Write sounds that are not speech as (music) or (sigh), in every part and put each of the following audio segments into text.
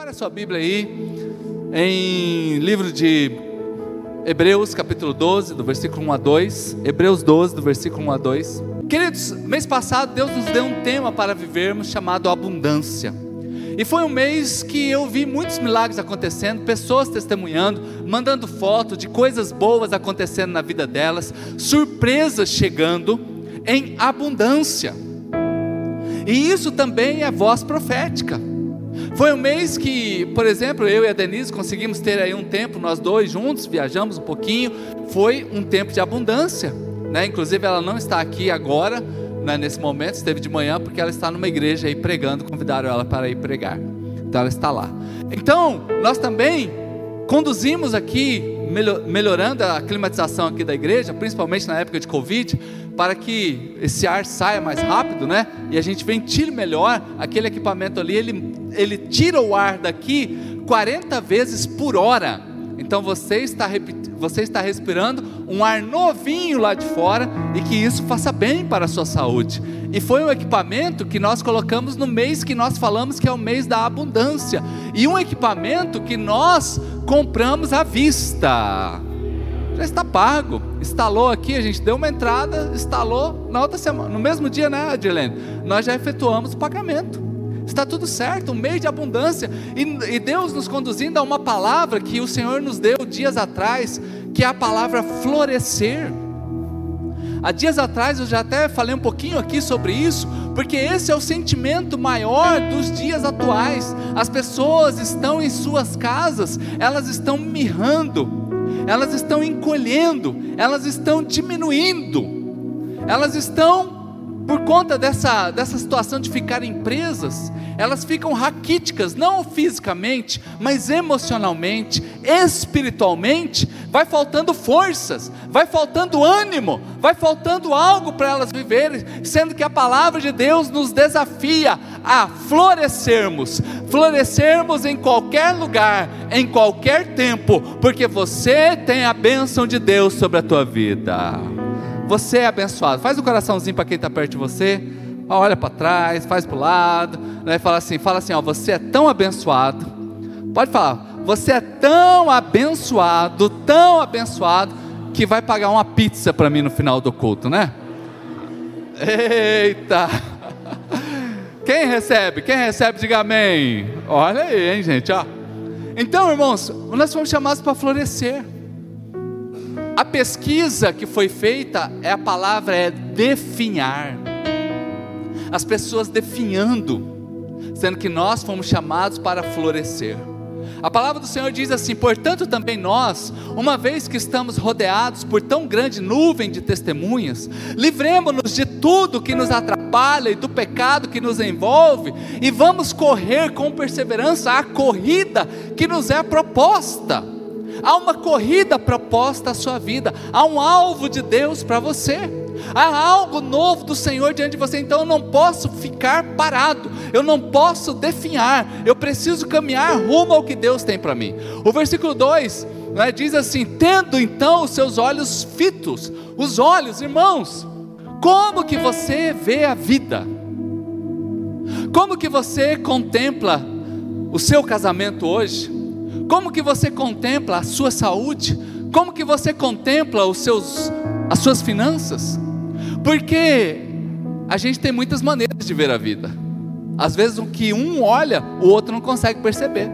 Separe a sua Bíblia aí em livro de Hebreus, capítulo 12, do versículo 1 a 2. Hebreus 12, do versículo 1 a 2. Queridos, mês passado Deus nos deu um tema para vivermos chamado abundância. E foi um mês que eu vi muitos milagres acontecendo, pessoas testemunhando, mandando foto de coisas boas acontecendo na vida delas, surpresas chegando em abundância. E isso também é voz profética. Foi um mês que, por exemplo, eu e a Denise conseguimos ter aí um tempo, nós dois juntos, viajamos um pouquinho. Foi um tempo de abundância, né? Inclusive ela não está aqui agora, né, nesse momento, esteve de manhã porque ela está numa igreja aí pregando, convidaram ela para ir pregar. Então ela está lá. Então, nós também conduzimos aqui melhorando a climatização aqui da igreja, principalmente na época de Covid, para que esse ar saia mais rápido, né? E a gente ventile melhor aquele equipamento ali, ele, ele tira o ar daqui 40 vezes por hora. Então você está, você está respirando um ar novinho lá de fora e que isso faça bem para a sua saúde. E foi um equipamento que nós colocamos no mês que nós falamos que é o mês da abundância. E um equipamento que nós compramos à vista. Já está pago. Instalou aqui, a gente deu uma entrada, instalou na outra semana, no mesmo dia, né, Adilene? Nós já efetuamos o pagamento está tudo certo, um mês de abundância, e, e, Deus nos conduzindo a uma palavra que o Senhor nos deu dias atrás, que é a palavra florescer. Há dias atrás eu já até falei um pouquinho aqui sobre isso, porque esse é o sentimento maior dos dias atuais. As pessoas estão em suas casas, elas estão mirrando, elas estão encolhendo, elas estão diminuindo, elas estão por conta dessa, dessa situação de ficarem presas, elas ficam raquíticas, não fisicamente, mas emocionalmente, espiritualmente, vai faltando forças, vai faltando ânimo, vai faltando algo para elas viverem, sendo que a palavra de Deus nos desafia a florescermos, florescermos em qualquer lugar, em qualquer tempo, porque você tem a bênção de Deus sobre a tua vida. Você é abençoado. Faz um coraçãozinho para quem está perto de você. Olha para trás, faz para o lado. Né? Fala assim, fala assim, ó, você é tão abençoado. Pode falar, você é tão abençoado, tão abençoado, que vai pagar uma pizza para mim no final do culto, né? Eita! (laughs) Quem recebe? Quem recebe, diga amém. Olha aí, hein, gente, ó. Então, irmãos, nós fomos chamados para florescer. A pesquisa que foi feita, é a palavra é definhar. As pessoas definhando, sendo que nós fomos chamados para florescer. A palavra do Senhor diz assim: portanto, também nós, uma vez que estamos rodeados por tão grande nuvem de testemunhas, livremos-nos de tudo que nos atrapalha e do pecado que nos envolve, e vamos correr com perseverança a corrida que nos é proposta há uma corrida proposta à sua vida, há um alvo de Deus para você, há algo novo do Senhor diante de você, então eu não posso ficar parado, eu não posso definhar, eu preciso caminhar rumo ao que Deus tem para mim. O versículo 2 né, diz assim: tendo então os seus olhos fitos, os olhos, irmãos, como que você vê a vida? Como que você contempla o seu casamento hoje? Como que você contempla a sua saúde? Como que você contempla os seus, as suas finanças? Porque a gente tem muitas maneiras de ver a vida. Às vezes o que um olha, o outro não consegue perceber.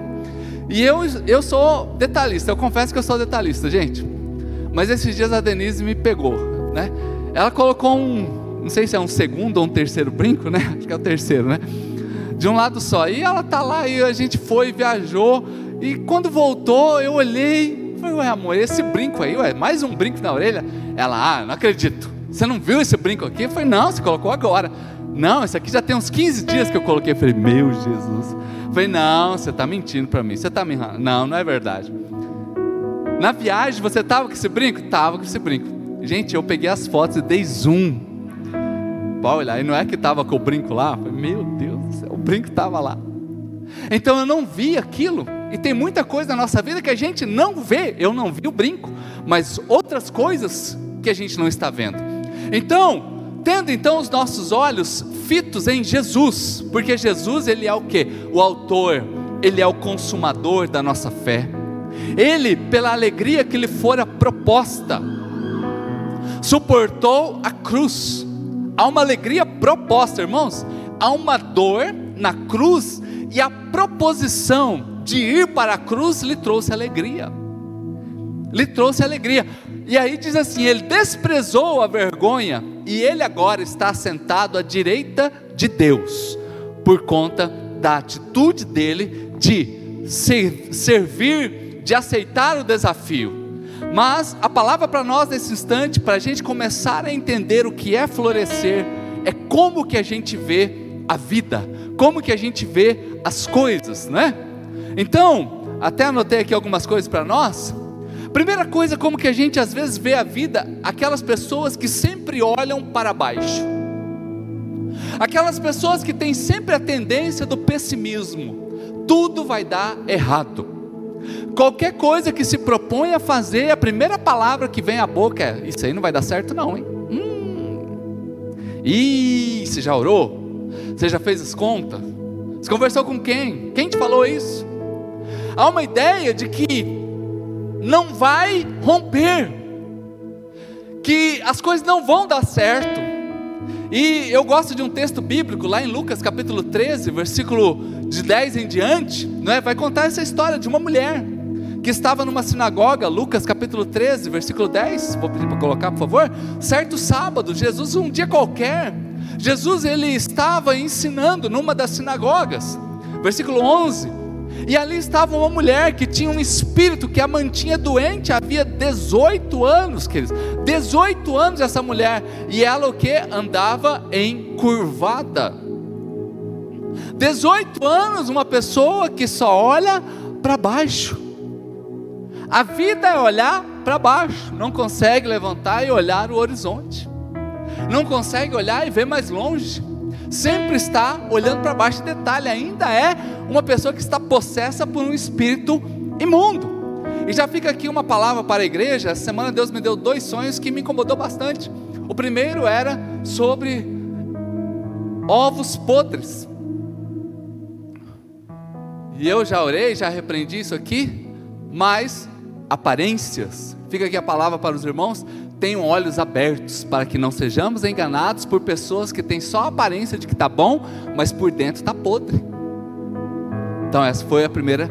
E eu, eu sou detalhista, eu confesso que eu sou detalhista, gente. Mas esses dias a Denise me pegou, né? Ela colocou um, não sei se é um segundo ou um terceiro brinco, né? Acho que é o terceiro, né? De um lado só. E ela tá lá e a gente foi, viajou. E quando voltou, eu olhei, falei, ué, amor, esse brinco aí, ué, mais um brinco na orelha? Ela, ah, não acredito. Você não viu esse brinco aqui? Eu falei, não, você colocou agora. Não, esse aqui já tem uns 15 dias que eu coloquei. Eu falei, meu Jesus. Eu falei, não, você está mentindo para mim. Você está me. Não, não é verdade. Na viagem, você estava com esse brinco? Estava com esse brinco. Gente, eu peguei as fotos e dei zoom. Olha, e não é que estava com o brinco lá? Eu falei, meu Deus, o brinco estava lá. Então eu não vi aquilo. E tem muita coisa na nossa vida que a gente não vê. Eu não vi o brinco, mas outras coisas que a gente não está vendo. Então, tendo então os nossos olhos fitos em Jesus, porque Jesus ele é o que? O autor, Ele é o consumador da nossa fé. Ele, pela alegria que lhe fora proposta, suportou a cruz. Há uma alegria proposta, irmãos. Há uma dor na cruz e a proposição de ir para a cruz lhe trouxe alegria. Lhe trouxe alegria. E aí diz assim: ele desprezou a vergonha e ele agora está sentado à direita de Deus, por conta da atitude dele de ser, servir, de aceitar o desafio. Mas a palavra para nós nesse instante, para a gente começar a entender o que é florescer, é como que a gente vê a vida, como que a gente vê as coisas, não é? Então, até anotei aqui algumas coisas para nós. Primeira coisa, como que a gente às vezes vê a vida, aquelas pessoas que sempre olham para baixo. Aquelas pessoas que têm sempre a tendência do pessimismo. Tudo vai dar errado. Qualquer coisa que se propõe a fazer, a primeira palavra que vem à boca é: Isso aí não vai dar certo, não, hein? Hum. Ih, você já orou? Você já fez as contas? Você conversou com quem? Quem te falou isso? Há uma ideia de que não vai romper, que as coisas não vão dar certo. E eu gosto de um texto bíblico lá em Lucas capítulo 13, versículo de 10 em diante, não é? vai contar essa história de uma mulher que estava numa sinagoga, Lucas capítulo 13, versículo 10, vou pedir para colocar, por favor. Certo sábado, Jesus, um dia qualquer, Jesus ele estava ensinando numa das sinagogas, versículo 11. E ali estava uma mulher que tinha um espírito que a mantinha doente havia 18 anos, queridos. 18 anos essa mulher. E ela o que? Andava encurvada. 18 anos, uma pessoa que só olha para baixo. A vida é olhar para baixo, não consegue levantar e olhar o horizonte, não consegue olhar e ver mais longe, sempre está olhando para baixo. Detalhe, ainda é uma pessoa que está possessa por um espírito imundo. E já fica aqui uma palavra para a igreja. Essa semana Deus me deu dois sonhos que me incomodou bastante. O primeiro era sobre ovos podres. E eu já orei, já repreendi isso aqui, mas aparências, fica aqui a palavra para os irmãos, tenham olhos abertos para que não sejamos enganados por pessoas que têm só a aparência de que está bom, mas por dentro está podre. Então essa foi a primeira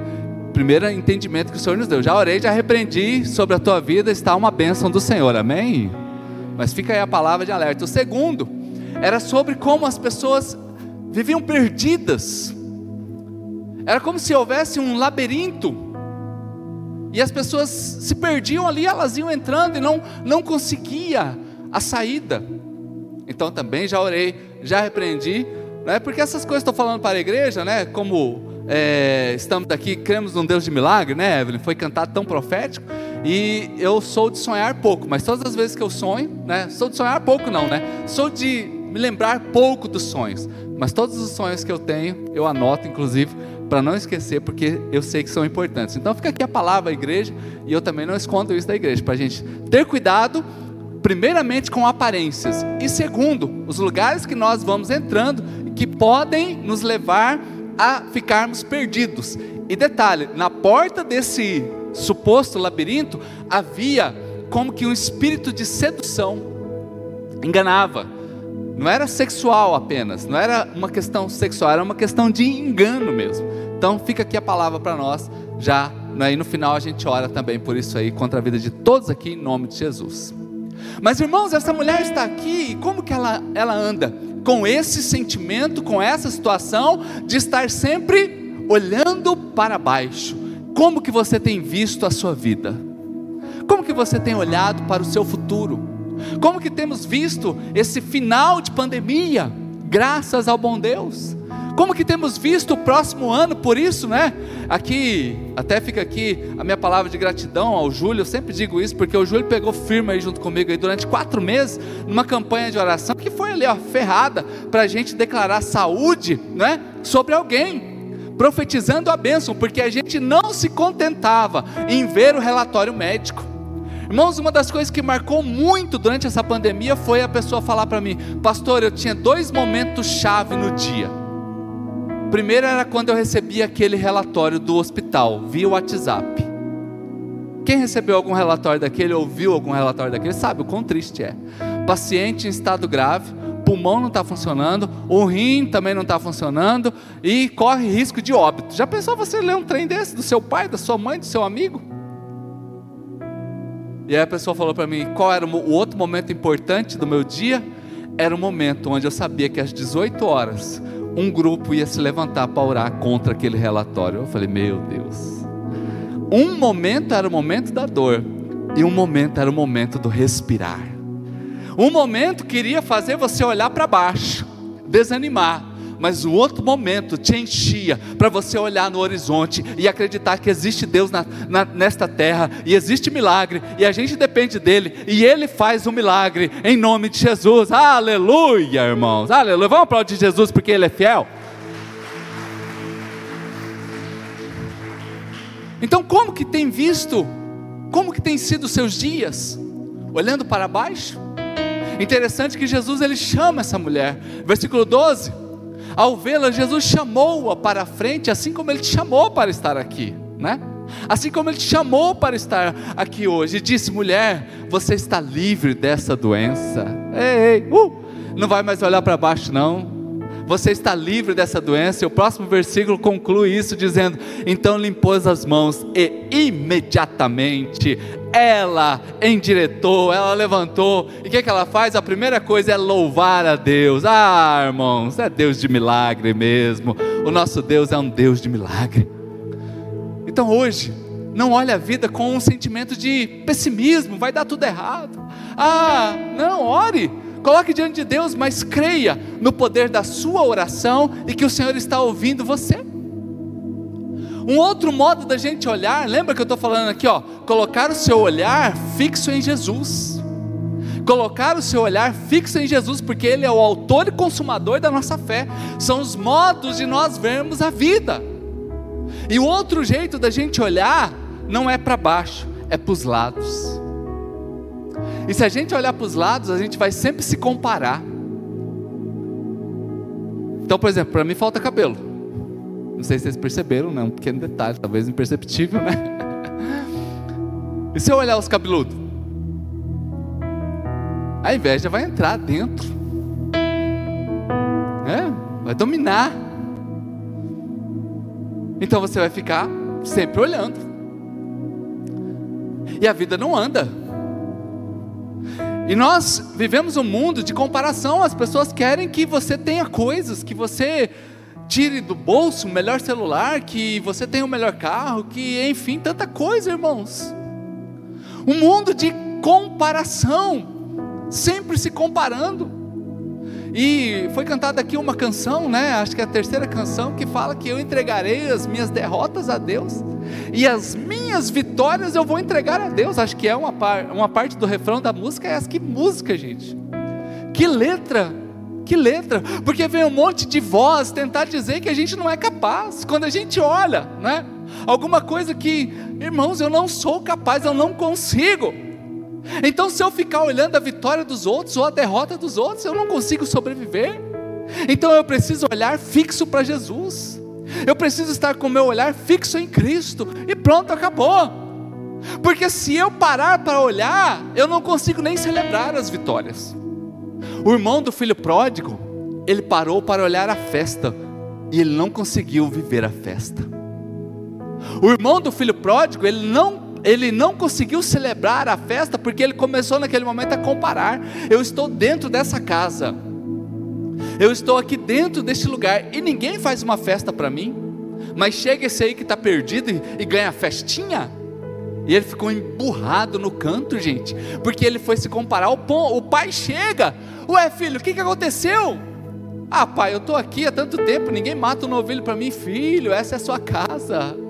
primeiro entendimento que o Senhor nos deu. Já orei, já repreendi sobre a tua vida, está uma bênção do Senhor, amém? Mas fica aí a palavra de alerta. O segundo era sobre como as pessoas viviam perdidas. Era como se houvesse um labirinto e as pessoas se perdiam ali, elas iam entrando e não, não conseguia a saída. Então também já orei, já repreendi, né? porque essas coisas estou falando para a igreja, né? como é, estamos aqui, cremos num Deus de milagre, né, Evelyn? Foi cantado tão profético. E eu sou de sonhar pouco, mas todas as vezes que eu sonho, né? Sou de sonhar pouco, não, né? Sou de me lembrar pouco dos sonhos. Mas todos os sonhos que eu tenho, eu anoto, inclusive, para não esquecer, porque eu sei que são importantes. Então fica aqui a palavra, igreja, e eu também não escondo isso da igreja, para a gente ter cuidado, primeiramente com aparências, e segundo, os lugares que nós vamos entrando, que podem nos levar a ficarmos perdidos. E detalhe, na porta desse suposto labirinto havia como que um espírito de sedução, enganava. Não era sexual apenas, não era uma questão sexual, era uma questão de engano mesmo. Então fica aqui a palavra para nós, já né, e no final a gente ora também por isso aí, contra a vida de todos aqui, em nome de Jesus. Mas irmãos, essa mulher está aqui, e como que ela, ela anda? Com esse sentimento, com essa situação de estar sempre olhando para baixo. Como que você tem visto a sua vida? Como que você tem olhado para o seu futuro? Como que temos visto esse final de pandemia, graças ao bom Deus? Como que temos visto o próximo ano por isso, né? Aqui, até fica aqui a minha palavra de gratidão ao Júlio, eu sempre digo isso, porque o Júlio pegou firme aí junto comigo aí durante quatro meses, numa campanha de oração, que foi ali, ó, ferrada, para a gente declarar saúde, né? Sobre alguém, profetizando a bênção, porque a gente não se contentava em ver o relatório médico. Irmãos, uma das coisas que marcou muito durante essa pandemia foi a pessoa falar para mim, pastor, eu tinha dois momentos chave no dia. Primeiro era quando eu recebi aquele relatório do hospital, via WhatsApp. Quem recebeu algum relatório daquele, ouviu algum relatório daquele, sabe o quão triste é. Paciente em estado grave, pulmão não está funcionando, o rim também não está funcionando e corre risco de óbito. Já pensou você ler um trem desse do seu pai, da sua mãe, do seu amigo? E aí a pessoa falou para mim qual era o outro momento importante do meu dia. Era o momento onde eu sabia que às 18 horas um grupo ia se levantar para orar contra aquele relatório. Eu falei, meu Deus. Um momento era o momento da dor, e um momento era o momento do respirar. Um momento queria fazer você olhar para baixo, desanimar mas o outro momento te enchia para você olhar no horizonte e acreditar que existe Deus na, na, nesta terra e existe milagre e a gente depende dele e ele faz o milagre em nome de Jesus. Aleluia, irmãos. Aleluia. Vamos aplaudir Jesus porque ele é fiel. Então, como que tem visto? Como que tem sido os seus dias? Olhando para baixo? Interessante que Jesus ele chama essa mulher. Versículo 12 ao vê-la, Jesus chamou-a para a frente, assim como ele te chamou para estar aqui, né? Assim como ele te chamou para estar aqui hoje, e disse: mulher, você está livre dessa doença. Ei, ei, uh, não vai mais olhar para baixo, não você está livre dessa doença. E o próximo versículo conclui isso dizendo: Então limpou as mãos e imediatamente ela endireitou, ela levantou. E o que, que ela faz? A primeira coisa é louvar a Deus. Ah, irmãos, é Deus de milagre mesmo. O nosso Deus é um Deus de milagre. Então hoje, não olhe a vida com um sentimento de pessimismo, vai dar tudo errado. Ah, não, ore Coloque diante de Deus, mas creia no poder da sua oração e que o Senhor está ouvindo você. Um outro modo da gente olhar, lembra que eu estou falando aqui, ó, colocar o seu olhar fixo em Jesus. Colocar o seu olhar fixo em Jesus, porque Ele é o autor e consumador da nossa fé. São os modos de nós vermos a vida. E o outro jeito da gente olhar não é para baixo, é para os lados. E se a gente olhar para os lados, a gente vai sempre se comparar. Então, por exemplo, para mim falta cabelo. Não sei se vocês perceberam, né? Um pequeno detalhe, talvez imperceptível, né? (laughs) E se eu olhar os cabeludos? A inveja vai entrar dentro. É, vai dominar. Então você vai ficar sempre olhando. E a vida não anda. E nós vivemos um mundo de comparação, as pessoas querem que você tenha coisas, que você tire do bolso o melhor celular, que você tenha o melhor carro, que enfim, tanta coisa, irmãos. Um mundo de comparação, sempre se comparando. E foi cantada aqui uma canção, né? Acho que é a terceira canção que fala que eu entregarei as minhas derrotas a Deus e as minhas vitórias eu vou entregar a Deus. Acho que é uma, par, uma parte do refrão da música. É essa que música, gente. Que letra, que letra. Porque vem um monte de voz tentar dizer que a gente não é capaz. Quando a gente olha, né? Alguma coisa que, irmãos, eu não sou capaz, eu não consigo. Então, se eu ficar olhando a vitória dos outros ou a derrota dos outros, eu não consigo sobreviver. Então, eu preciso olhar fixo para Jesus. Eu preciso estar com o meu olhar fixo em Cristo e pronto, acabou. Porque se eu parar para olhar, eu não consigo nem celebrar as vitórias. O irmão do filho pródigo, ele parou para olhar a festa e ele não conseguiu viver a festa. O irmão do filho pródigo, ele não ele não conseguiu celebrar a festa porque ele começou naquele momento a comparar. Eu estou dentro dessa casa, eu estou aqui dentro deste lugar e ninguém faz uma festa para mim, mas chega esse aí que está perdido e, e ganha festinha. E ele ficou emburrado no canto, gente, porque ele foi se comparar. O, o pai chega, ué filho, o que, que aconteceu? Ah, pai, eu estou aqui há tanto tempo, ninguém mata um novilho para mim, filho, essa é a sua casa.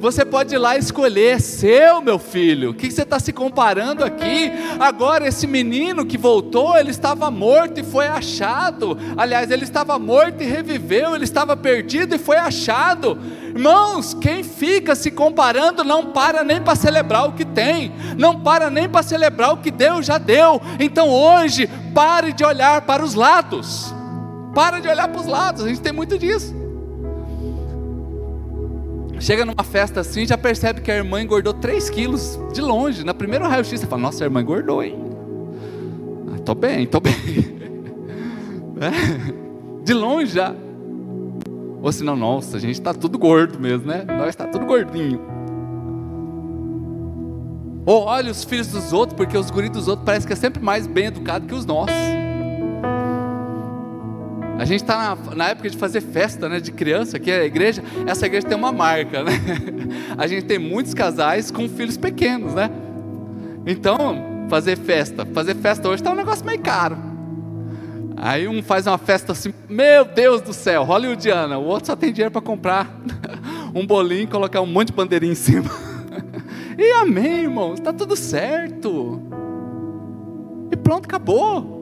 Você pode ir lá escolher, é seu, meu filho. O que você está se comparando aqui? Agora, esse menino que voltou, ele estava morto e foi achado. Aliás, ele estava morto e reviveu, ele estava perdido e foi achado. Irmãos, quem fica se comparando não para nem para celebrar o que tem, não para nem para celebrar o que Deus já deu. Então hoje, pare de olhar para os lados. Para de olhar para os lados, a gente tem muito disso. Chega numa festa assim, já percebe que a irmã engordou 3 quilos de longe. Na primeira raio-x, você fala, nossa, a irmã engordou, hein? Ah, tô bem, tô bem. (laughs) É, de longe já. Ou senão, nossa, a gente está tudo gordo mesmo, né? Nós está tudo gordinho. Ou olha os filhos dos outros, porque os guris dos outros parece que é sempre mais bem educado que os nossos. A gente está na, na, época de fazer festa né, de criança, que a igreja, essa igreja tem uma marca, né? (laughs) A gente tem muitos casais com filhos pequenos, né? Então, fazer festa, fazer festa hoje está um negócio meio caro. Aí um faz uma festa assim, meu Deus do céu, hollywoodiana, o outro só tem dinheiro para comprar (laughs) um bolinho e colocar um monte de bandeirinha em cima. (laughs) E amém, irmãos, está tudo certo. E pronto, acabou.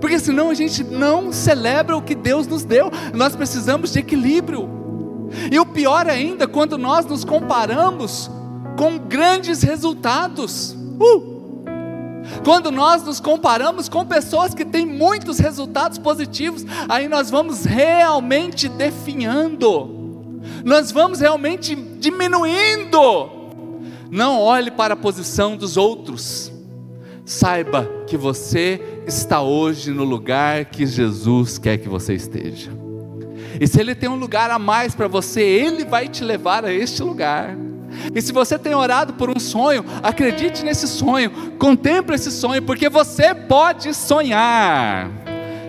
Porque senão a gente não celebra o que Deus nos deu. Nós precisamos de equilíbrio. E o pior ainda, quando nós nos comparamos com grandes resultados. Uh! Quando nós nos comparamos com pessoas que têm muitos resultados positivos, aí nós vamos realmente definhando, nós vamos realmente diminuindo. Não olhe para a posição dos outros, saiba que você está hoje no lugar que Jesus quer que você esteja. E se Ele tem um lugar a mais para você, Ele vai te levar a este lugar. E se você tem orado por um sonho, acredite nesse sonho, contemple esse sonho, porque você pode sonhar.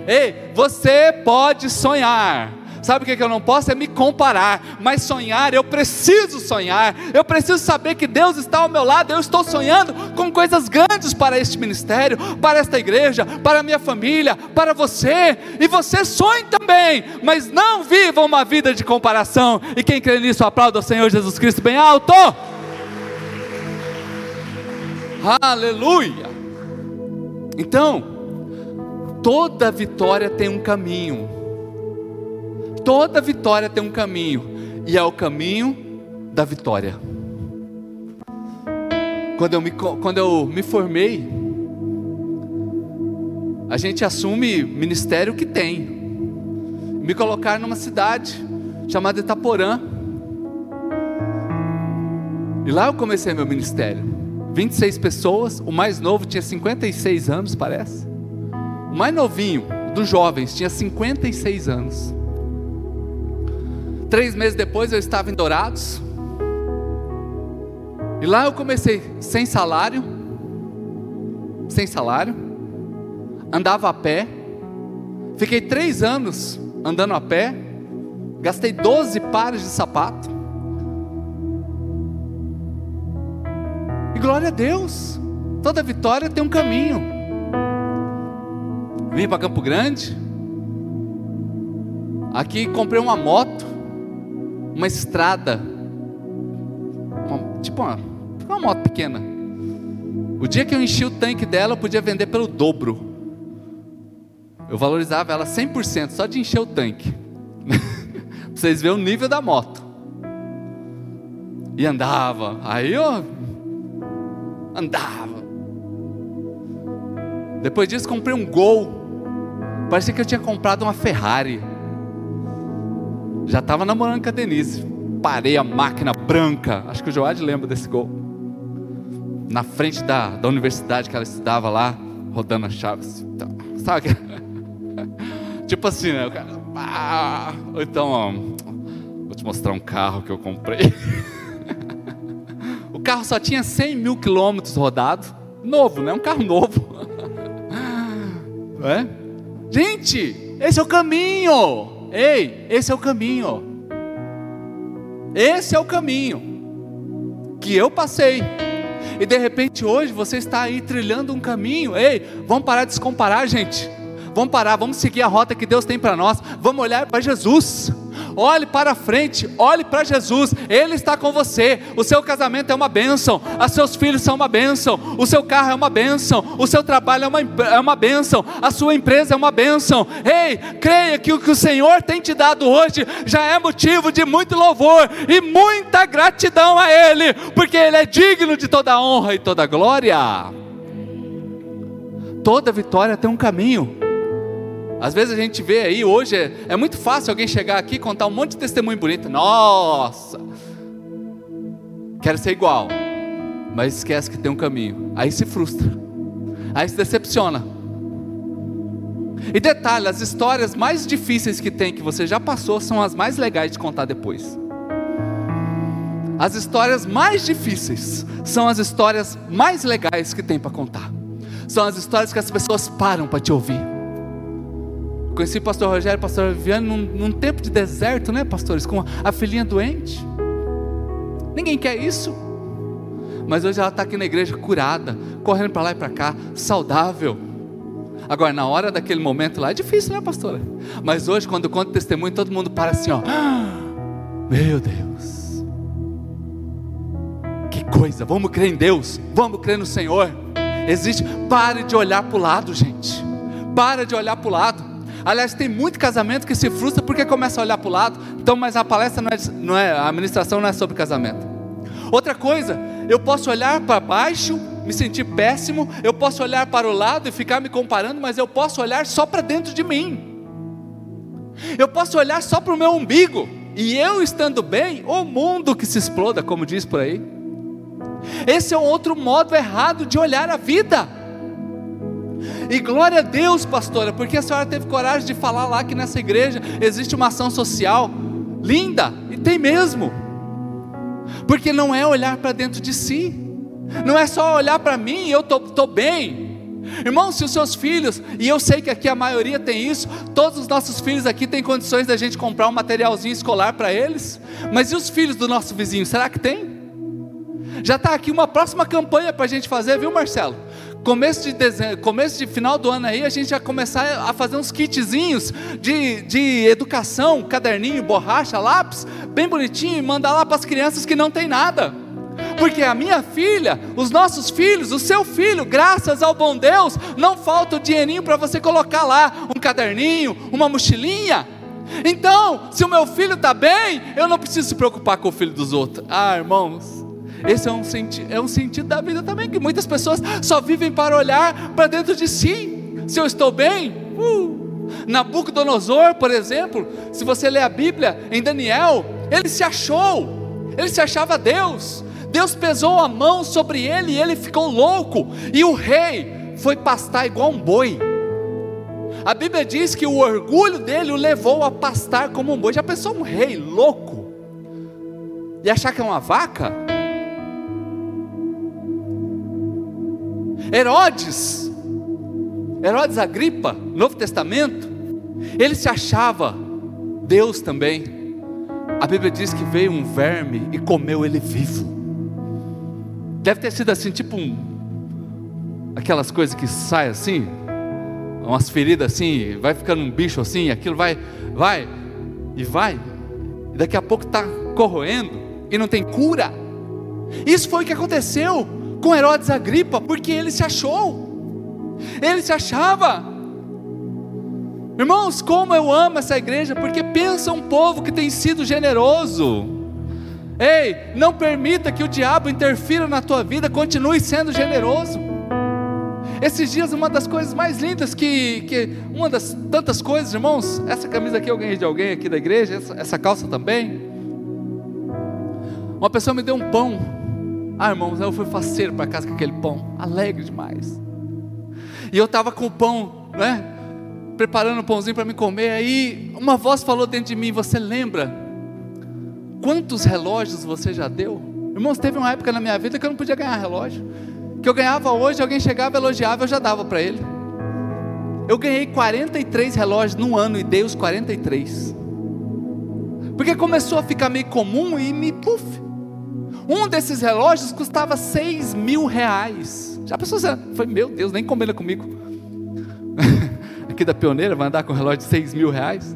Ei, você pode sonhar. Sabe o que eu não posso? É me comparar, mas sonhar, eu preciso sonhar, eu preciso saber que Deus está ao meu lado, eu estou sonhando com coisas grandes para este ministério, para esta igreja, para a minha família, para você, e você sonhe também, mas não viva uma vida de comparação, e quem crê nisso, aplauda o Senhor Jesus Cristo bem alto. Aleluia! Então, toda vitória tem um caminho. Toda vitória tem um caminho, e é o caminho da vitória. Quando eu me, quando eu me formei, a gente assume ministério que tem. Me colocar numa cidade chamada Itaporã. E lá eu comecei meu ministério. 26 pessoas, o mais novo tinha 56 anos, parece. O mais novinho dos jovens tinha 56 anos. Três meses depois eu estava em Dourados. E lá eu comecei sem salário. Sem salário. Andava a pé. Fiquei três anos andando a pé. Gastei 12 pares de sapato. E glória a Deus. Toda vitória tem um caminho. Vim para Campo Grande. Aqui comprei uma moto uma estrada, uma, tipo uma, uma moto pequena. O dia que eu enchi o tanque dela, eu podia vender pelo dobro. Eu valorizava ela 100% só de encher o tanque. (laughs) pra vocês verem o nível da moto. E andava. Aí eu andava. Depois disso comprei um Gol. Parecia que eu tinha comprado uma Ferrari. Já estava namorando com a Denise. Parei a máquina branca. Acho que o Joad lembra desse gol. Na frente da, da universidade que ela estudava lá, rodando as chaves. Então, sabe? (laughs) tipo assim, né? O cara, ah, então, ó, vou te mostrar um carro que eu comprei. (laughs) o carro só tinha 100 mil quilômetros rodados. Novo, né? Um carro novo. (laughs) é? Gente, esse é o caminho. Ei, esse é o caminho. Esse é o caminho que eu passei. E de repente hoje você está aí trilhando um caminho. Ei, vamos parar de se comparar, gente. Vamos parar, vamos seguir a rota que Deus tem para nós. Vamos olhar para Jesus. Olhe para frente, olhe para Jesus, Ele está com você. O seu casamento é uma bênção, os seus filhos são uma bênção, o seu carro é uma bênção, o seu trabalho é uma, é uma bênção, a sua empresa é uma bênção. Ei, creia que o que o Senhor tem te dado hoje já é motivo de muito louvor e muita gratidão a Ele, porque Ele é digno de toda honra e toda glória. Toda vitória tem um caminho. Às vezes a gente vê aí, hoje é, é muito fácil alguém chegar aqui e contar um monte de testemunho bonito. Nossa! Quero ser igual. Mas esquece que tem um caminho. Aí se frustra. Aí se decepciona. E detalhe, as histórias mais difíceis que tem, que você já passou, são as mais legais de contar depois. As histórias mais difíceis são as histórias mais legais que tem para contar. São as histórias que as pessoas param para te ouvir. Conheci o pastor Rogério e o pastor Viviane num, num, tempo de deserto, né, pastores? Com a filhinha doente. Ninguém quer isso. Mas hoje ela está aqui na igreja curada, correndo para lá e para cá, saudável. Agora, na hora daquele momento lá, é difícil, né, pastora? Mas hoje, quando eu conto testemunho, todo mundo para assim, ó. (gasps) Meu Deus. Que coisa, vamos crer em Deus, vamos crer no Senhor. Existe, pare de olhar para o lado, gente. Para de olhar para o lado. Aliás, tem muito casamento que se frustra porque começa a olhar para o lado. Então, mas a palestra não é, não é, a administração não é sobre casamento. Outra coisa, eu posso olhar para baixo, me sentir péssimo, eu posso olhar para o lado e ficar me comparando, mas eu posso olhar só para dentro de mim. Eu posso olhar só para o meu umbigo, e eu estando bem, o mundo que se exploda, como diz por aí. Esse é um outro modo errado de olhar a vida. E glória a Deus, pastora, porque a senhora teve coragem de falar lá que nessa igreja existe uma ação social linda, e tem mesmo. Porque não é olhar para dentro de si, não é só olhar para mim e eu estou bem. Irmão, se os seus filhos, e eu sei que aqui a maioria tem isso, todos os nossos filhos aqui têm condições da gente comprar um materialzinho escolar para eles, mas e os filhos do nosso vizinho, será que tem? Já está aqui uma próxima campanha para a gente fazer, viu, Marcelo? Começo de, dezembro, começo de final do ano aí, a gente vai começar a fazer uns kitzinhos de, de educação, caderninho, borracha, lápis, bem bonitinho, e mandar lá para as crianças que não tem nada. Porque a minha filha, os nossos filhos, o seu filho, graças ao bom Deus, não falta o dinheirinho para você colocar lá um caderninho, uma mochilinha. Então, se o meu filho está bem, eu não preciso se preocupar com o filho dos outros. Ah, irmãos, esse é um, senti é um sentido da vida também, que muitas pessoas só vivem para olhar para dentro de si. Se eu estou bem, uh. Nabucodonosor, por exemplo, se você ler a Bíblia em Daniel, ele se achou, ele se achava Deus. Deus pesou a mão sobre ele e ele ficou louco. E o rei foi pastar igual um boi. A Bíblia diz que o orgulho dele o levou a pastar como um boi. Já pensou um rei louco? E achar que é uma vaca? Herodes, Herodes Agripa, Novo Testamento, ele se achava Deus também. A Bíblia diz que veio um verme e comeu ele vivo. Deve ter sido assim, tipo um, aquelas coisas que saem assim, umas feridas assim, vai ficando um bicho assim, aquilo vai, vai e vai, e daqui a pouco está corroendo e não tem cura. Isso foi o que aconteceu com Herodes Agripa, porque ele se achou, ele se achava. Irmãos, como eu amo essa igreja, porque pensa um povo que tem sido generoso. Ei, não permita que o diabo interfira na tua vida, continue sendo generoso. Esses dias, uma das coisas mais lindas que, que uma das tantas coisas, irmãos, essa camisa aqui eu ganhei de alguém aqui da igreja, essa, essa calça também. Uma pessoa me deu um pão ah, irmãos, eu fui faceiro para casa com aquele pão, alegre demais. E eu estava com o pão, né? Preparando o pãozinho para me comer. Aí uma voz falou dentro de mim: Você lembra quantos relógios você já deu? Irmãos, teve uma época na minha vida que eu não podia ganhar relógio. Que eu ganhava hoje, alguém chegava, elogiava, eu já dava para ele. Eu ganhei 43 relógios num ano e dei os 43. Porque começou a ficar meio comum e me puf, um desses relógios custava 6 mil reais. Já pensou? Foi, meu Deus, nem combina comigo. (laughs) Aqui da pioneira vai andar com um relógio de 6 mil reais.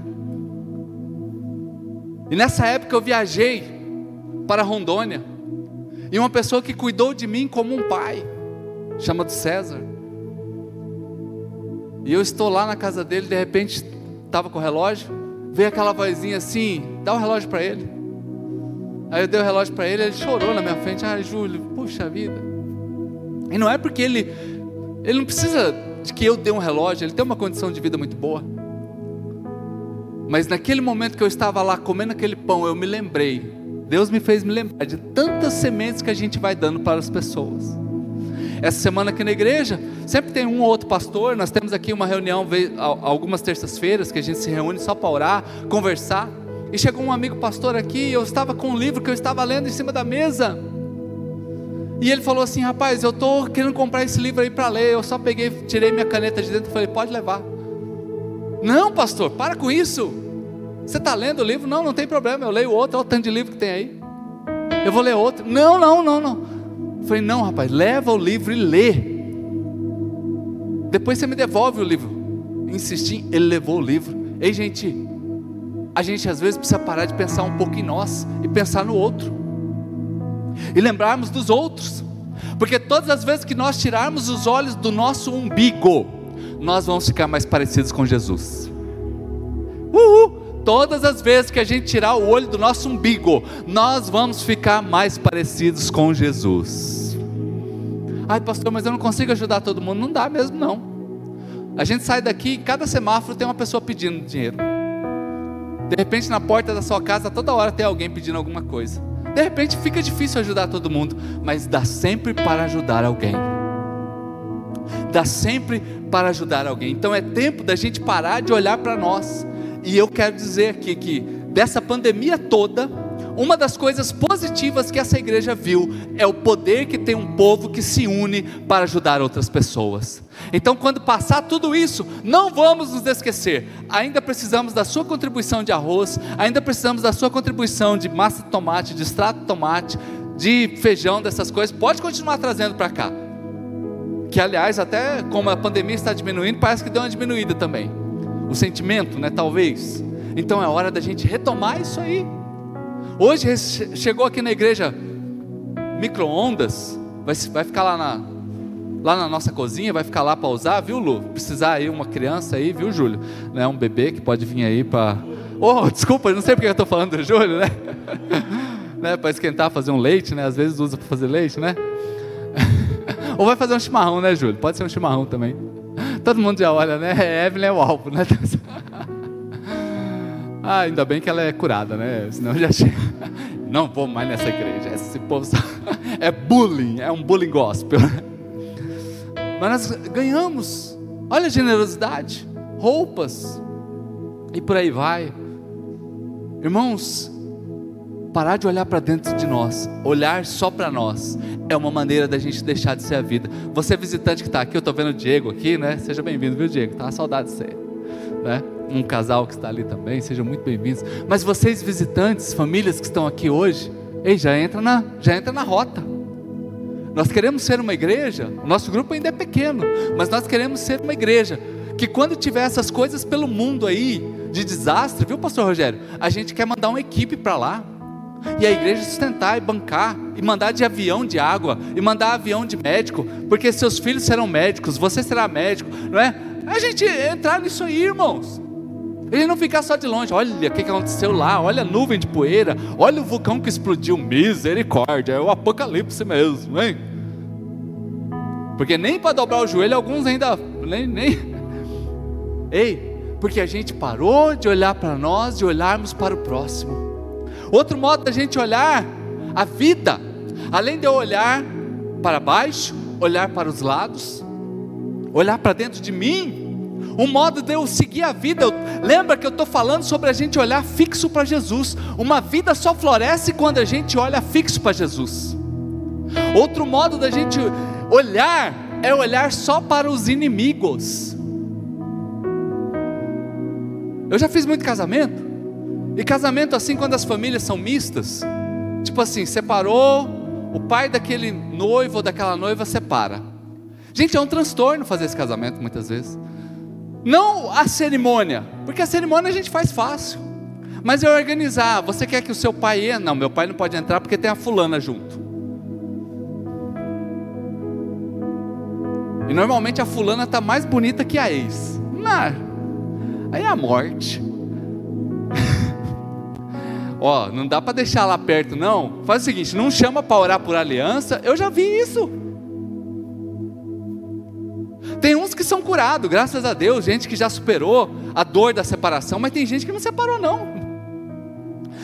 E nessa época eu viajei para Rondônia. E uma pessoa que cuidou de mim como um pai, chamado César. E eu estou lá na casa dele, de repente estava com o relógio, veio aquela vozinha assim, dá o relógio para ele. Aí eu dei o relógio para ele, ele chorou na minha frente. Ah, Júlio, puxa vida. E não é porque ele, ele não precisa de que eu dê um relógio, ele tem uma condição de vida muito boa. Mas naquele momento que eu estava lá comendo aquele pão, eu me lembrei. Deus me fez me lembrar de tantas sementes que a gente vai dando para as pessoas. Essa semana aqui na igreja, sempre tem um ou outro pastor. Nós temos aqui uma reunião algumas terças-feiras que a gente se reúne só para orar, conversar. E chegou um amigo pastor aqui, e eu estava com um livro que eu estava lendo em cima da mesa. E ele falou assim: Rapaz, eu estou querendo comprar esse livro aí para ler. Eu só peguei, tirei minha caneta de dentro e falei: Pode levar. Não, pastor, para com isso. Você está lendo o livro? Não, não tem problema. Eu leio outro, olha o tanto de livro que tem aí. Eu vou ler outro. Não, não, não, não. Eu falei: Não, rapaz, leva o livro e lê. Depois você me devolve o livro. Insisti, ele levou o livro. Ei, gente, a gente às vezes precisa parar de pensar um pouco em nós e pensar no outro, e lembrarmos dos outros, porque todas as vezes que nós tirarmos os olhos do nosso umbigo, nós vamos ficar mais parecidos com Jesus. Uhul! Todas as vezes que a gente tirar o olho do nosso umbigo, nós vamos ficar mais parecidos com Jesus. Ai, pastor, mas eu não consigo ajudar todo mundo. Não dá mesmo, não. A gente sai daqui e cada semáforo tem uma pessoa pedindo dinheiro. De repente, na porta da sua casa, toda hora tem alguém pedindo alguma coisa. De repente, fica difícil ajudar todo mundo, mas dá sempre para ajudar alguém. Dá sempre para ajudar alguém. Então é tempo da gente parar de olhar para nós. E eu quero dizer aqui que dessa pandemia toda, uma das coisas positivas que essa igreja viu é o poder que tem um povo que se une para ajudar outras pessoas. Então, quando passar tudo isso, não vamos nos esquecer. Ainda precisamos da sua contribuição de arroz, ainda precisamos da sua contribuição de massa de tomate, de extrato de tomate, de feijão, dessas coisas. Pode continuar trazendo para cá. Que, aliás, até como a pandemia está diminuindo, parece que deu uma diminuída também. O sentimento, né? Talvez. Então é hora da gente retomar isso aí. Hoje chegou aqui na igreja micro-ondas, vai, vai ficar lá na, lá na nossa cozinha, vai ficar lá para usar, viu, Lu? Precisar aí uma criança aí, viu, Júlio? Né, um bebê que pode vir aí para. Oh, (laughs) desculpa, não sei porque eu estou falando do Júlio, né? (laughs) né para esquentar, fazer um leite, né? Às vezes usa para fazer leite, né? (laughs) Ou vai fazer um chimarrão, né, Júlio? Pode ser um chimarrão também. Todo mundo já olha, né? É Evelyn é o alvo, né? Ah, ainda bem que ela é curada, né? Senão já tinha. (laughs) Não vou mais nessa igreja. Esse povo (laughs) é bullying, é um bullying gospel. Mas nós ganhamos. Olha a generosidade, roupas e por aí vai. Irmãos, parar de olhar para dentro de nós, olhar só para nós, é uma maneira da gente deixar de ser a vida. Você é visitante que está aqui, eu estou vendo o Diego aqui, né? Seja bem-vindo, viu, Diego? Tá saudade de você, né? Um casal que está ali também, sejam muito bem-vindos. Mas vocês visitantes, famílias que estão aqui hoje, ei, já entra na, já entra na rota. Nós queremos ser uma igreja, o nosso grupo ainda é pequeno, mas nós queremos ser uma igreja que quando tiver essas coisas pelo mundo aí, de desastre, viu, pastor Rogério? A gente quer mandar uma equipe para lá. E a igreja sustentar e bancar, e mandar de avião de água, e mandar avião de médico, porque seus filhos serão médicos, você será médico, não é? A gente entrar nisso aí, irmãos. Ele não ficar só de longe, olha o que aconteceu lá, olha a nuvem de poeira, olha o vulcão que explodiu, misericórdia, é o apocalipse mesmo, hein? Porque nem para dobrar o joelho alguns ainda, nem, nem. Ei, porque a gente parou de olhar para nós e olharmos para o próximo. Outro modo da gente olhar a vida, além de eu olhar para baixo, olhar para os lados, olhar para dentro de mim, um modo de eu seguir a vida. lembra que eu estou falando sobre a gente olhar fixo para Jesus. Uma vida só floresce quando a gente olha fixo para Jesus. Outro modo da gente olhar é olhar só para os inimigos. Eu já fiz muito casamento. E casamento assim quando as famílias são mistas. Tipo assim, separou, o pai daquele noivo ou daquela noiva separa. Gente, é um transtorno fazer esse casamento muitas vezes. Não a cerimônia, porque a cerimônia a gente faz fácil. Mas é organizar. Você quer que o seu pai entre? Não, meu pai não pode entrar porque tem a fulana junto. E normalmente a fulana está mais bonita que a ex. Não, aí é a morte. (laughs) Ó, não dá para deixar lá perto, não. Faz o seguinte: não chama para orar por aliança. Eu já vi isso. São curados, graças a Deus, gente que já superou a dor da separação, mas tem gente que não separou, não.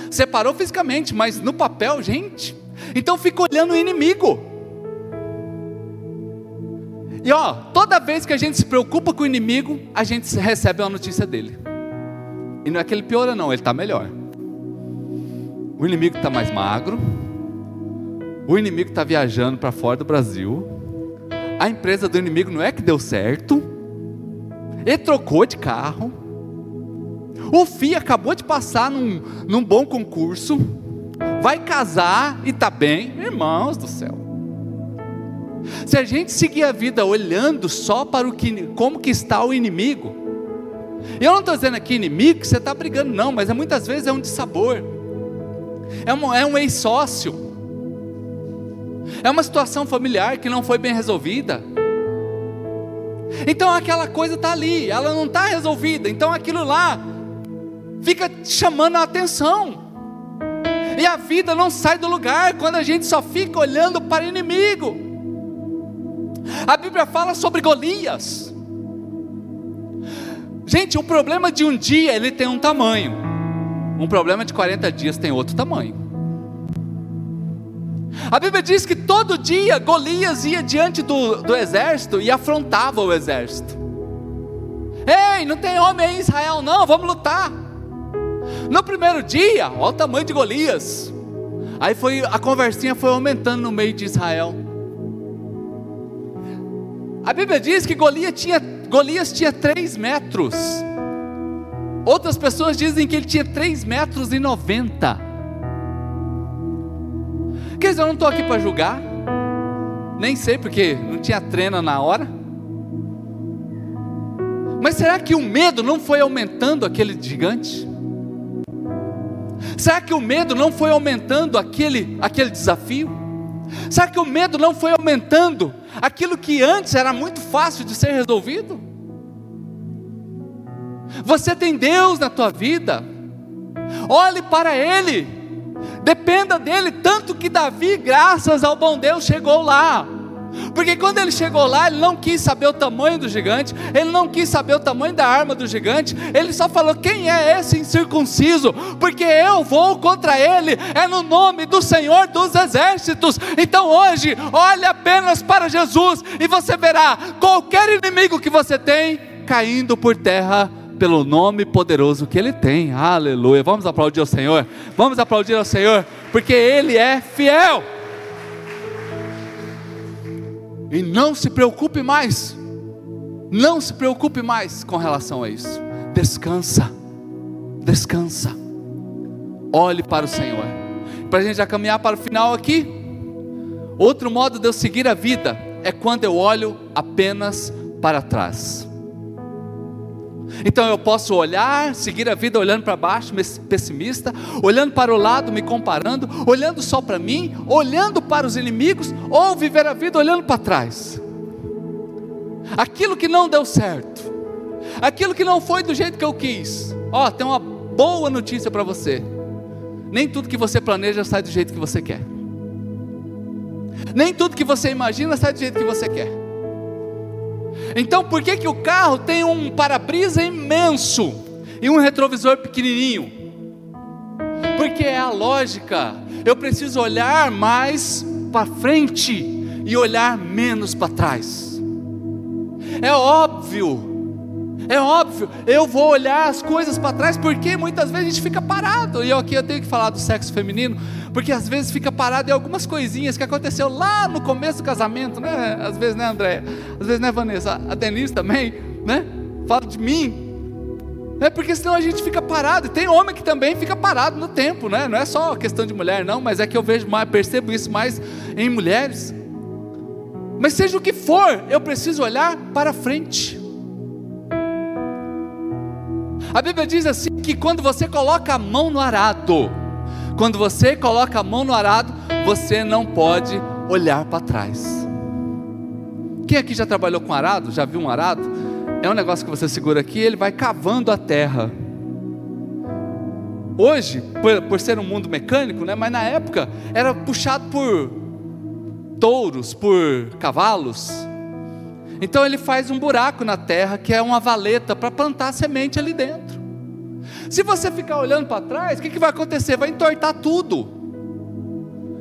Separou fisicamente, mas no papel, gente. Então fica olhando o inimigo. E ó, toda vez que a gente se preocupa com o inimigo, a gente recebe uma notícia dele. E não é que ele piora, não, ele está melhor. O inimigo está mais magro, o inimigo está viajando para fora do Brasil, a empresa do inimigo não é que deu certo, ele trocou de carro, o FI acabou de passar num, num bom concurso, vai casar e está bem, irmãos do céu. Se a gente seguir a vida olhando só para o que, como que está o inimigo, eu não estou dizendo aqui inimigo que você está brigando, não, mas é, muitas vezes é um dissabor, é um, é um ex-sócio, é uma situação familiar que não foi bem resolvida. Então aquela coisa está ali, ela não está resolvida, então aquilo lá fica chamando a atenção. E a vida não sai do lugar quando a gente só fica olhando para o inimigo. A Bíblia fala sobre Golias. Gente, o problema de um dia ele tem um tamanho. Um problema de 40 dias tem outro tamanho. A Bíblia diz que todo dia Golias ia diante do, do exército e afrontava o exército. Ei, não tem homem em Israel, não, vamos lutar. No primeiro dia, olha o tamanho de Golias. Aí foi a conversinha foi aumentando no meio de Israel. A Bíblia diz que Golias tinha, Golias tinha 3 metros. Outras pessoas dizem que ele tinha 3 metros e 90. Dizer, eu não estou aqui para julgar, nem sei porque não tinha treino na hora. Mas será que o medo não foi aumentando aquele gigante? Será que o medo não foi aumentando aquele, aquele desafio? Será que o medo não foi aumentando aquilo que antes era muito fácil de ser resolvido? Você tem Deus na tua vida, olhe para Ele Dependa dele, tanto que Davi, graças ao bom Deus, chegou lá. Porque quando ele chegou lá, ele não quis saber o tamanho do gigante, ele não quis saber o tamanho da arma do gigante, ele só falou: quem é esse incircunciso? Porque eu vou contra ele, é no nome do Senhor dos Exércitos. Então hoje, olhe apenas para Jesus e você verá qualquer inimigo que você tem caindo por terra pelo nome poderoso que Ele tem. Aleluia. Vamos aplaudir ao Senhor. Vamos aplaudir ao Senhor, porque Ele é fiel. E não se preocupe mais. Não se preocupe mais com relação a isso. Descansa. Descansa. Olhe para o Senhor. Para a gente já caminhar para o final aqui. Outro modo de eu seguir a vida é quando eu olho apenas para trás. Então eu posso olhar, seguir a vida olhando para baixo, pessimista, olhando para o lado, me comparando, olhando só para mim, olhando para os inimigos, ou viver a vida olhando para trás. Aquilo que não deu certo, aquilo que não foi do jeito que eu quis. Ó, oh, tem uma boa notícia para você. Nem tudo que você planeja sai do jeito que você quer. Nem tudo que você imagina sai do jeito que você quer. Então, por que, que o carro tem um para-brisa imenso e um retrovisor pequenininho? Porque é a lógica. Eu preciso olhar mais para frente e olhar menos para trás. É óbvio é óbvio, eu vou olhar as coisas para trás, porque muitas vezes a gente fica parado. E aqui eu tenho que falar do sexo feminino, porque às vezes fica parado em algumas coisinhas que aconteceu lá no começo do casamento, né? Às vezes, né, André? Às vezes, né, Vanessa? A Denise também, né? Fala de mim. É porque senão a gente fica parado. E tem homem que também fica parado no tempo, né? Não é só questão de mulher, não, mas é que eu vejo mais, percebo isso mais em mulheres. Mas seja o que for, eu preciso olhar para frente. A Bíblia diz assim que quando você coloca a mão no arado, quando você coloca a mão no arado, você não pode olhar para trás. Quem aqui já trabalhou com arado? Já viu um arado? É um negócio que você segura aqui, ele vai cavando a terra. Hoje, por, por ser um mundo mecânico, né, mas na época era puxado por touros, por cavalos. Então ele faz um buraco na terra, que é uma valeta, para plantar semente ali dentro. Se você ficar olhando para trás, o que, que vai acontecer? Vai entortar tudo.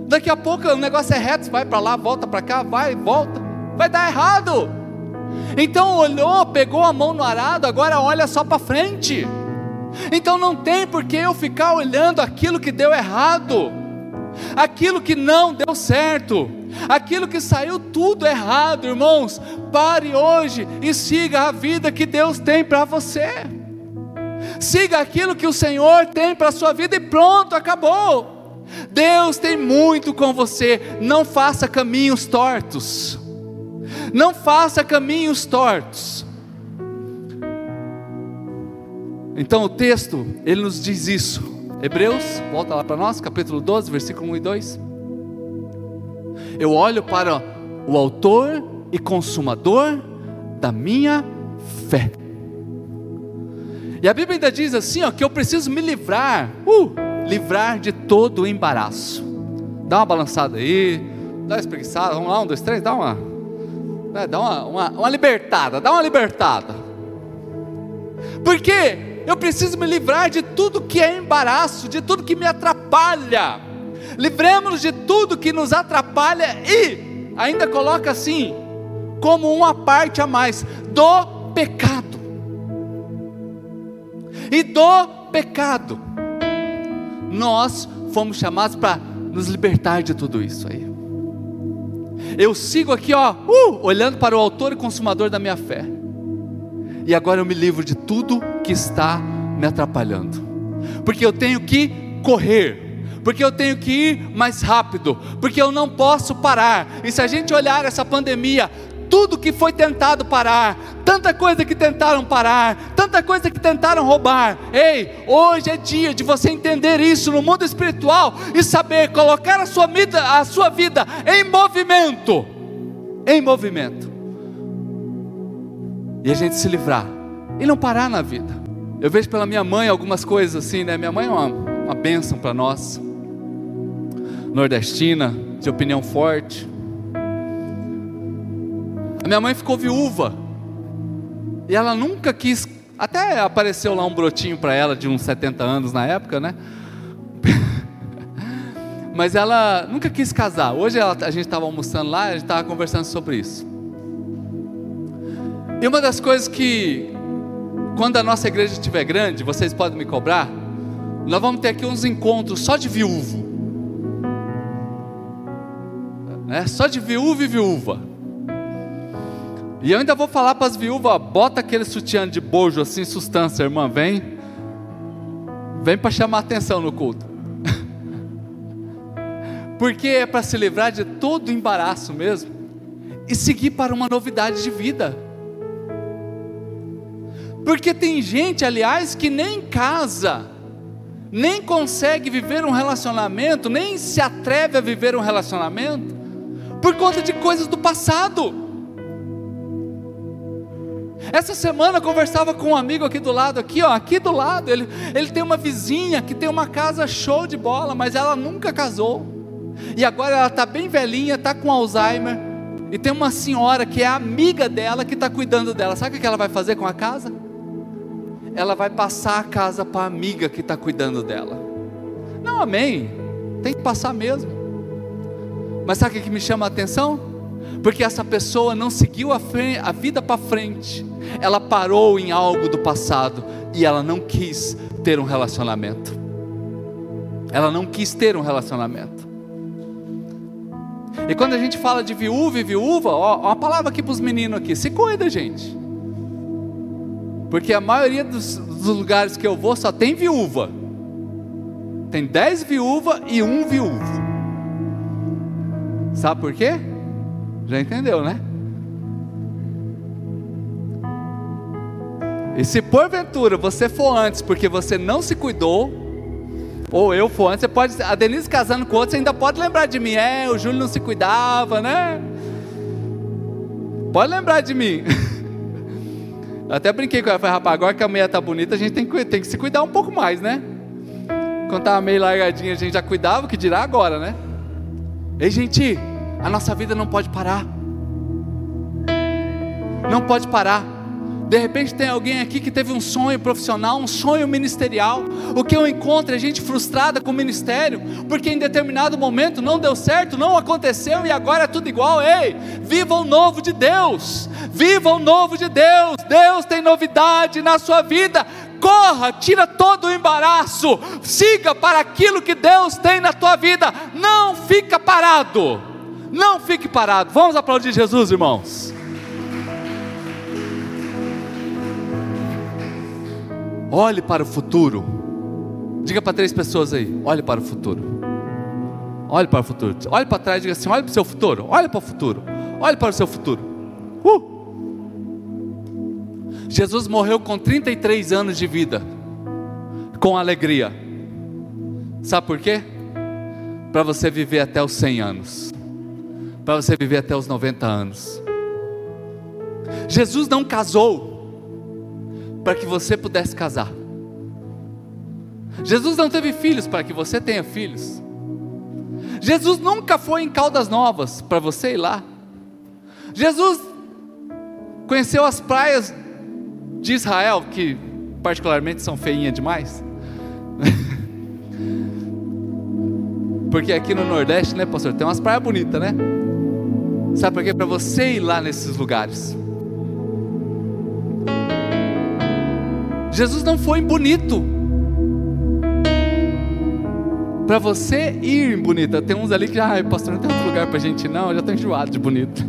Daqui a pouco o negócio é reto, vai para lá, volta para cá, vai, volta. Vai dar errado. Então olhou, pegou a mão no arado, agora olha só para frente. Então não tem por que eu ficar olhando aquilo que deu errado, aquilo que não deu certo aquilo que saiu tudo errado, irmãos, pare hoje e siga a vida que Deus tem para você. Siga aquilo que o Senhor tem para a sua vida e pronto, acabou. Deus tem muito com você, não faça caminhos tortos. Não faça caminhos tortos. Então o texto, ele nos diz isso. Hebreus, volta lá para nós, capítulo 12, versículo 1 e 2 eu olho para o Autor e Consumador da minha fé. E a Bíblia ainda diz assim, ó, que eu preciso me livrar, uh, livrar de todo o embaraço. Dá uma balançada aí, dá uma espreguiçada, vamos lá, um, dois, três, dá uma, né, dá uma, uma, uma libertada, dá uma libertada. Porque eu preciso me livrar de tudo que é embaraço, de tudo que me atrapalha livremos-nos de tudo que nos atrapalha e ainda coloca assim, como uma parte a mais, do pecado. E do pecado, nós fomos chamados para nos libertar de tudo isso aí. Eu sigo aqui, ó, uh, olhando para o autor e consumador da minha fé. E agora eu me livro de tudo que está me atrapalhando. Porque eu tenho que correr porque eu tenho que ir mais rápido, porque eu não posso parar. E se a gente olhar essa pandemia, tudo que foi tentado parar, tanta coisa que tentaram parar, tanta coisa que tentaram roubar. Ei, hoje é dia de você entender isso no mundo espiritual e saber colocar a sua vida, a sua vida em movimento. Em movimento. E a gente se livrar e não parar na vida. Eu vejo pela minha mãe algumas coisas assim, né? Minha mãe é uma, uma bênção para nós nordestina, de opinião forte. A minha mãe ficou viúva. E ela nunca quis. Até apareceu lá um brotinho para ela de uns 70 anos na época, né? (laughs) Mas ela nunca quis casar. Hoje ela, a gente estava almoçando lá, a gente estava conversando sobre isso. E uma das coisas que, quando a nossa igreja estiver grande, vocês podem me cobrar, nós vamos ter aqui uns encontros só de viúvo né? Só de viúva e viúva. E eu ainda vou falar para as viúvas, bota aquele sutiã de bojo assim, sustância, irmã, vem. Vem para chamar atenção no culto. (laughs) Porque é para se livrar de todo embaraço mesmo e seguir para uma novidade de vida. Porque tem gente, aliás, que nem casa, nem consegue viver um relacionamento, nem se atreve a viver um relacionamento, por conta de coisas do passado. Essa semana eu conversava com um amigo aqui do lado, aqui ó, aqui do lado, ele, ele tem uma vizinha que tem uma casa show de bola, mas ela nunca casou. E agora ela está bem velhinha, está com Alzheimer, e tem uma senhora que é amiga dela que está cuidando dela. Sabe o que ela vai fazer com a casa? Ela vai passar a casa para a amiga que está cuidando dela. Não, amém. Tem que passar mesmo. Mas sabe o que me chama a atenção? Porque essa pessoa não seguiu a, frente, a vida para frente, ela parou em algo do passado e ela não quis ter um relacionamento. Ela não quis ter um relacionamento. E quando a gente fala de viúva e viúva, ó, uma palavra aqui para os meninos aqui, se cuida, gente. Porque a maioria dos, dos lugares que eu vou só tem viúva. Tem dez viúvas e um viúvo. Sabe por quê? Já entendeu, né? E se porventura você for antes porque você não se cuidou, ou eu for antes, você pode. A Denise casando com outro, você ainda pode lembrar de mim. É, o Júlio não se cuidava, né? Pode lembrar de mim. (laughs) Eu até brinquei com ela, falei, rapaz, agora que a mulher tá bonita, a gente tem que, tem que se cuidar um pouco mais, né? Quando tava meio largadinha, a gente já cuidava, o que dirá agora, né? Ei, gente, a nossa vida não pode parar. não pode parar. De repente tem alguém aqui que teve um sonho profissional, um sonho ministerial. O que eu encontro é gente frustrada com o ministério, porque em determinado momento não deu certo, não aconteceu e agora é tudo igual. Ei, viva o novo de Deus, viva o novo de Deus. Deus tem novidade na sua vida. Corra, tira todo o embaraço, siga para aquilo que Deus tem na tua vida. Não fica parado. Não fique parado. Vamos aplaudir Jesus, irmãos. Olhe para o futuro. Diga para três pessoas aí: olhe para o futuro. Olhe para o futuro. Olhe para trás e diga assim: olhe para o seu futuro. Olhe para o futuro. Olhe para o seu futuro. Uh! Jesus morreu com 33 anos de vida, com alegria. Sabe por quê? Para você viver até os 100 anos, para você viver até os 90 anos. Jesus não casou para que você pudesse casar. Jesus não teve filhos para que você tenha filhos. Jesus nunca foi em Caldas Novas para você ir lá. Jesus conheceu as praias de Israel, que particularmente são feinhas demais. (laughs) Porque aqui no Nordeste, né, pastor, tem umas praias bonitas, né? Sabe por quê? Para você ir lá nesses lugares. Jesus não foi bonito. Para você ir bonita, tem uns ali que, ah, pastor, não tem outro lugar para gente ir, não, eu já estou enjoado de bonito.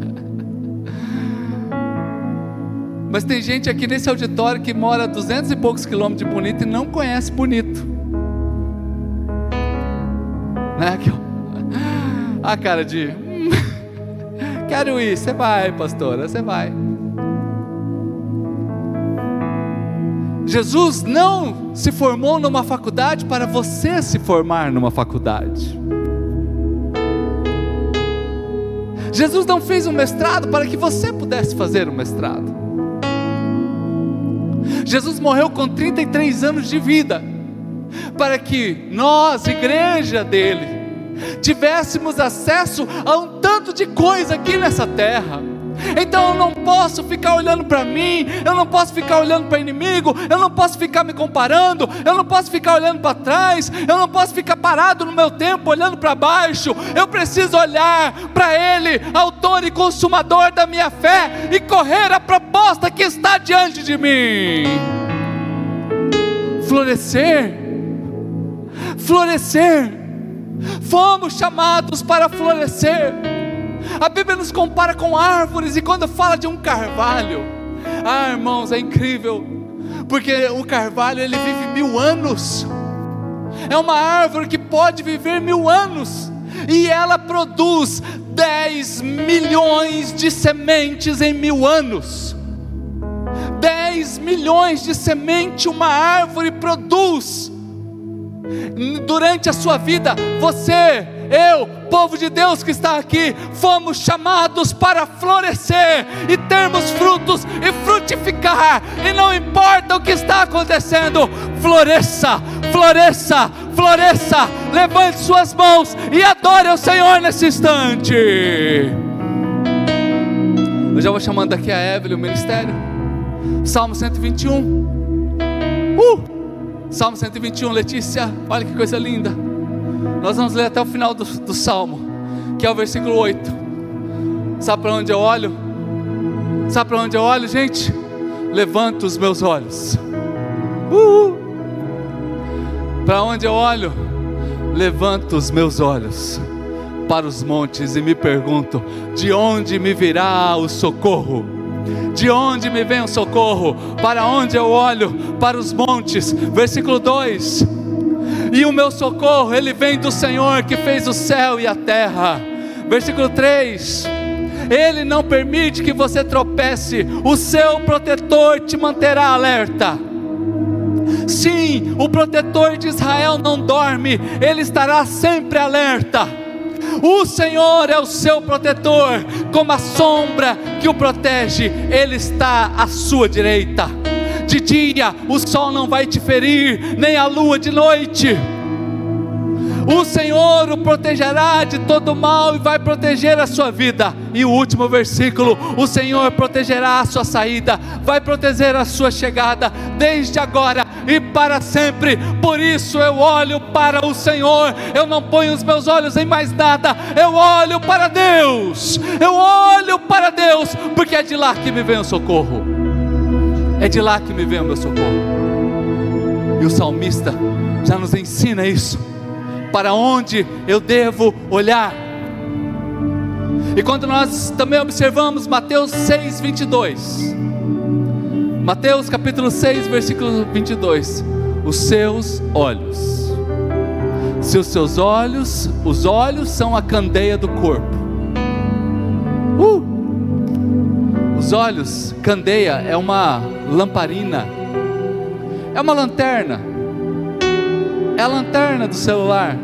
Mas tem gente aqui nesse auditório que mora a duzentos e poucos quilômetros de bonito e não conhece bonito. Né? A (laughs) cara de. (laughs) Quero ir, você vai, pastora, você vai. Jesus não se formou numa faculdade para você se formar numa faculdade. Jesus não fez um mestrado para que você pudesse fazer um mestrado. Jesus morreu com 33 anos de vida, para que nós, igreja dele, tivéssemos acesso a um tanto de coisa aqui nessa terra. Então eu não posso ficar olhando para mim, eu não posso ficar olhando para o inimigo, eu não posso ficar me comparando, eu não posso ficar olhando para trás, eu não posso ficar parado no meu tempo olhando para baixo. Eu preciso olhar para Ele, autor e consumador da minha fé, e correr a proposta que está diante de mim. Florescer, florescer. Fomos chamados para florescer. A Bíblia nos compara com árvores, e quando fala de um carvalho, ah, irmãos, é incrível, porque o carvalho ele vive mil anos, é uma árvore que pode viver mil anos, e ela produz 10 milhões de sementes em mil anos. 10 milhões de semente uma árvore produz. Durante a sua vida, você eu, povo de Deus que está aqui, fomos chamados para florescer e termos frutos e frutificar, e não importa o que está acontecendo, floresça, floresça, floresça, levante suas mãos e adore o Senhor nesse instante. Eu já vou chamando aqui a Evelyn, o ministério. Salmo 121. Uh! Salmo 121, Letícia, olha que coisa linda. Nós vamos ler até o final do, do salmo, que é o versículo 8. Sabe para onde eu olho? Sabe para onde eu olho, gente? Levanto os meus olhos. Uh! Para onde eu olho? Levanto os meus olhos para os montes e me pergunto: de onde me virá o socorro? De onde me vem o socorro? Para onde eu olho? Para os montes. Versículo 2 e o meu socorro, ele vem do Senhor que fez o céu e a terra. Versículo 3. Ele não permite que você tropece, o seu protetor te manterá alerta. Sim, o protetor de Israel não dorme, ele estará sempre alerta. O Senhor é o seu protetor, como a sombra que o protege, ele está à sua direita de dia o sol não vai te ferir, nem a lua de noite. O Senhor o protegerá de todo mal e vai proteger a sua vida. E o último versículo: O Senhor protegerá a sua saída, vai proteger a sua chegada, desde agora e para sempre. Por isso eu olho para o Senhor, eu não ponho os meus olhos em mais nada, eu olho para Deus, eu olho para Deus, porque é de lá que me vem o socorro, é de lá que me vem o meu socorro. E o salmista já nos ensina isso, para onde eu devo olhar. E quando nós também observamos Mateus 6, 22, Mateus capítulo 6, versículo 22, os seus olhos, se os seus olhos, os olhos são a candeia do corpo, uh! os olhos, candeia é uma lamparina, é uma lanterna. É a lanterna do celular.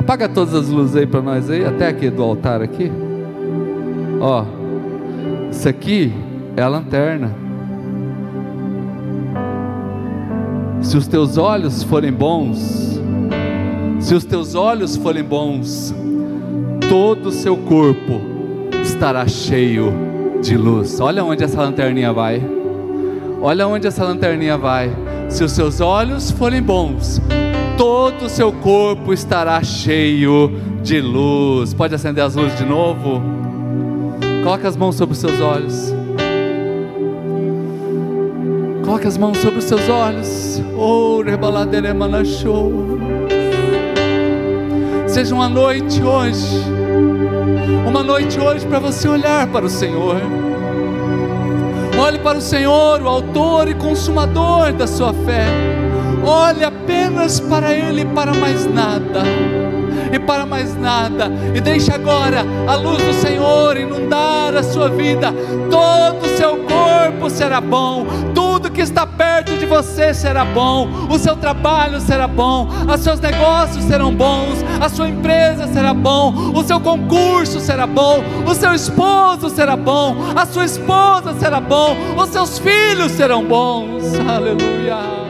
Apaga todas as luzes aí para nós aí, até aqui do altar aqui. Ó, isso aqui é a lanterna. Se os teus olhos forem bons, se os teus olhos forem bons, todo o seu corpo estará cheio de luz. Olha onde essa lanterninha vai. Olha onde essa lanterninha vai. Se os seus olhos forem bons, todo o seu corpo estará cheio de luz. Pode acender as luzes de novo? Coloque as mãos sobre os seus olhos. Coloque as mãos sobre os seus olhos. Oh, show. Seja uma noite hoje, uma noite hoje para você olhar para o Senhor. Olhe para o Senhor, o Autor e Consumador da sua fé. Olhe apenas para Ele e para mais nada. E para mais nada, e deixe agora a luz do Senhor inundar a sua vida, todo o seu corpo será bom, que está perto de você será bom, o seu trabalho será bom, os seus negócios serão bons, a sua empresa será bom, o seu concurso será bom, o seu esposo será bom, a sua esposa será bom, os seus filhos serão bons. Aleluia.